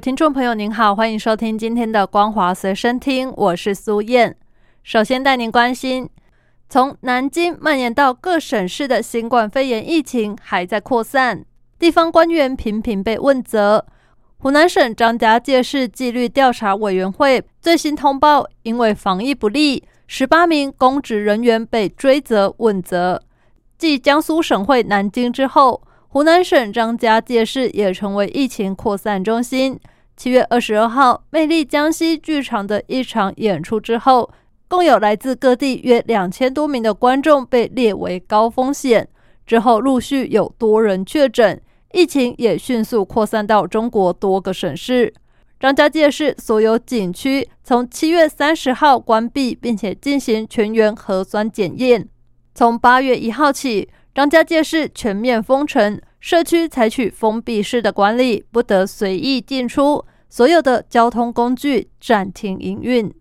听众朋友，您好，欢迎收听今天的《光华随身听》，我是苏燕。首先带您关心，从南京蔓延到各省市的新冠肺炎疫情还在扩散，地方官员频频被问责。湖南省张家界市纪律调查委员会最新通报，因为防疫不力，十八名公职人员被追责问责。继江苏省会南京之后。湖南省张家界市也成为疫情扩散中心。七月二十二号，魅力江西剧场的一场演出之后，共有来自各地约两千多名的观众被列为高风险。之后陆续有多人确诊，疫情也迅速扩散到中国多个省市。张家界市所有景区从七月三十号关闭，并且进行全员核酸检验。从八月一号起。张家界市全面封城，社区采取封闭式的管理，不得随意进出，所有的交通工具暂停营运。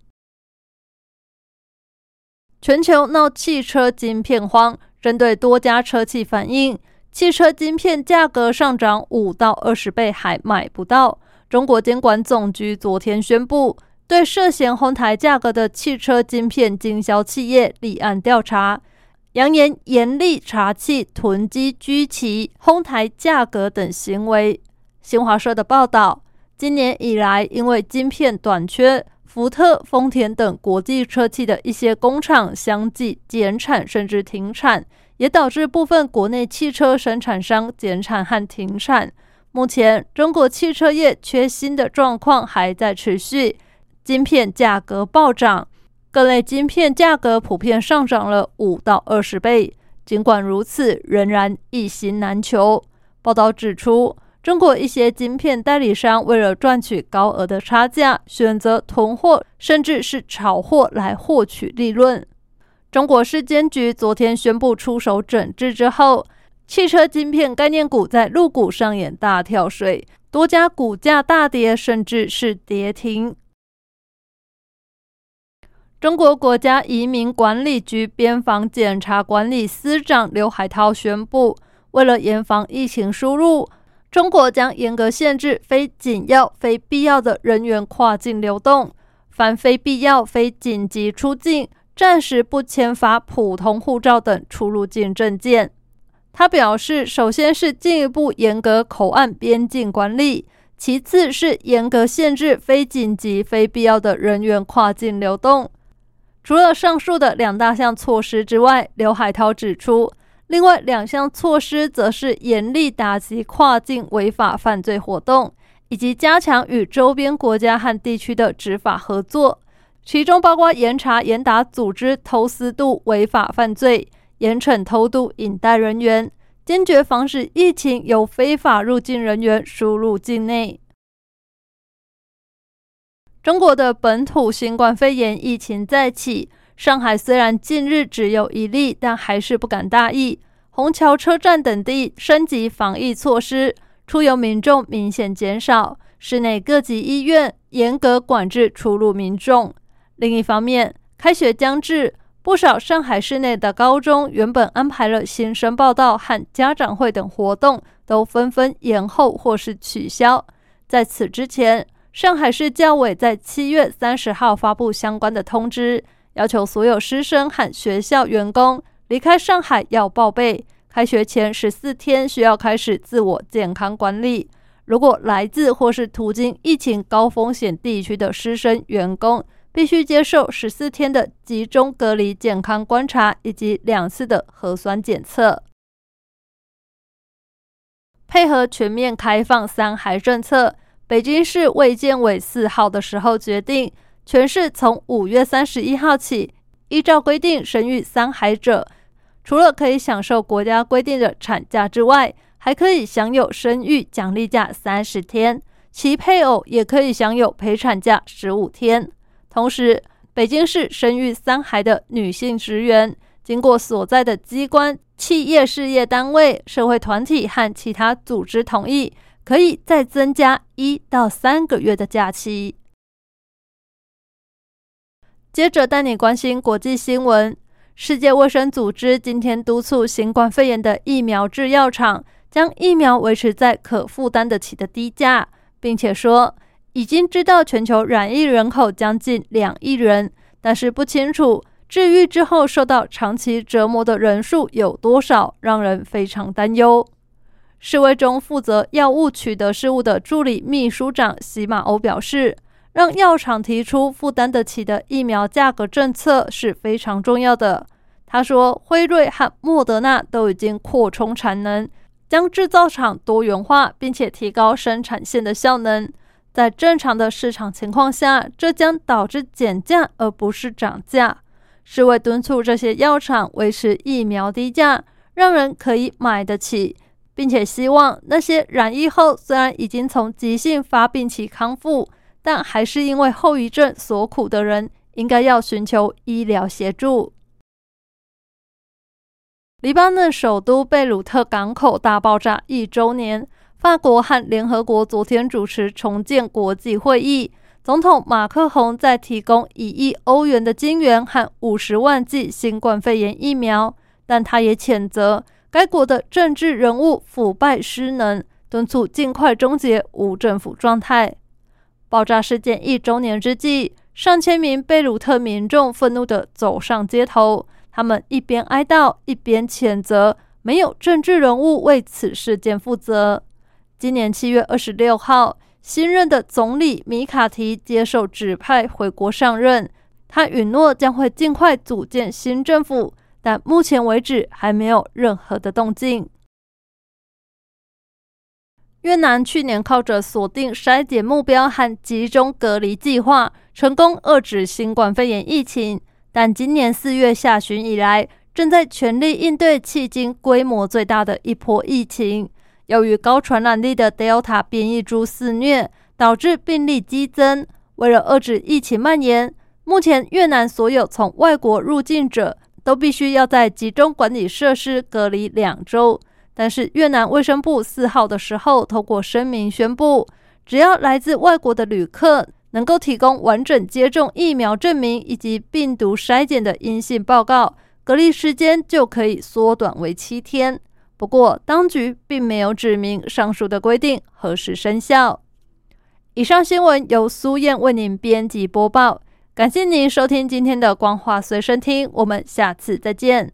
全球闹汽车晶片荒，针对多家车企反映，汽车晶片价格上涨五到二十倍还买不到。中国监管总局昨天宣布，对涉嫌哄抬价格的汽车晶片经销企业立案调查。扬言严厉查缉囤积、居奇、哄抬价格等行为。新华社的报道，今年以来，因为晶片短缺，福特、丰田等国际车企的一些工厂相继减产甚至停产，也导致部分国内汽车生产商减产和停产。目前，中国汽车业缺芯的状况还在持续，晶片价格暴涨。各类晶片价格普遍上涨了五到二十倍。尽管如此，仍然一芯难求。报道指出，中国一些晶片代理商为了赚取高额的差价，选择囤货，甚至是炒货来获取利润。中国市监局昨天宣布出手整治之后，汽车晶片概念股在陆股上演大跳水，多家股价大跌，甚至是跌停。中国国家移民管理局边防检查管理司长刘海涛宣布，为了严防疫情输入，中国将严格限制非紧要、非必要的人员跨境流动，凡非必要、非紧急出境，暂时不签发普通护照等出入境证件。他表示，首先是进一步严格口岸边境管理，其次是严格限制非紧急、非必要的人员跨境流动。除了上述的两大项措施之外，刘海涛指出，另外两项措施则是严厉打击跨境违法犯罪活动，以及加强与周边国家和地区的执法合作，其中包括严查严打组织偷私渡违法犯罪，严惩偷渡引带人员，坚决防止疫情由非法入境人员输入境内。中国的本土新冠肺炎疫情再起，上海虽然近日只有一例，但还是不敢大意。虹桥车站等地升级防疫措施，出游民众明显减少。市内各级医院严格管制出入民众。另一方面，开学将至，不少上海市内的高中原本安排了新生报道和家长会等活动，都纷纷延后或是取消。在此之前，上海市教委在七月三十号发布相关的通知，要求所有师生和学校员工离开上海要报备，开学前十四天需要开始自我健康管理。如果来自或是途经疫情高风险地区的师生员工，必须接受十四天的集中隔离健康观察以及两次的核酸检测。配合全面开放三孩政策。北京市卫健委四号的时候决定，全市从五月三十一号起，依照规定生育三孩者，除了可以享受国家规定的产假之外，还可以享有生育奖励假三十天，其配偶也可以享有陪产假十五天。同时，北京市生育三孩的女性职员，经过所在的机关、企业、事业单位、社会团体和其他组织同意，可以再增加一到三个月的假期。接着带你关心国际新闻。世界卫生组织今天督促新冠肺炎的疫苗制药厂将疫苗维持在可负担得起的低价，并且说已经知道全球染疫人口将近两亿人，但是不清楚治愈之后受到长期折磨的人数有多少，让人非常担忧。世卫中负责药物取得事务的助理秘书长西马欧表示。让药厂提出负担得起的疫苗价格政策是非常重要的。他说，辉瑞和莫德纳都已经扩充产能，将制造厂多元化，并且提高生产线的效能。在正常的市场情况下，这将导致减价而不是涨价。世卫敦促这些药厂维持疫苗低价，让人可以买得起，并且希望那些染疫后虽然已经从急性发病期康复。但还是因为后遗症所苦的人，应该要寻求医疗协助。黎巴嫩首都贝鲁特港口大爆炸一周年，法国和联合国昨天主持重建国际会议。总统马克宏在提供一亿欧元的金援和五十万剂新冠肺炎疫苗，但他也谴责该国的政治人物腐败失能，敦促尽快终结无政府状态。爆炸事件一周年之际，上千名贝鲁特民众愤怒地走上街头。他们一边哀悼，一边谴责没有政治人物为此事件负责。今年七月二十六号，新任的总理米卡提接受指派回国上任。他允诺将会尽快组建新政府，但目前为止还没有任何的动静。越南去年靠着锁定筛检目标和集中隔离计划，成功遏制新冠肺炎疫情。但今年四月下旬以来，正在全力应对迄今规模最大的一波疫情。由于高传染力的 Delta 变异株肆虐，导致病例激增。为了遏制疫情蔓延，目前越南所有从外国入境者都必须要在集中管理设施隔离两周。但是越南卫生部四号的时候，透过声明宣布，只要来自外国的旅客能够提供完整接种疫苗证明以及病毒筛检的阴性报告，隔离时间就可以缩短为七天。不过，当局并没有指明上述的规定何时生效。以上新闻由苏燕为您编辑播报，感谢您收听今天的光华随身听，我们下次再见。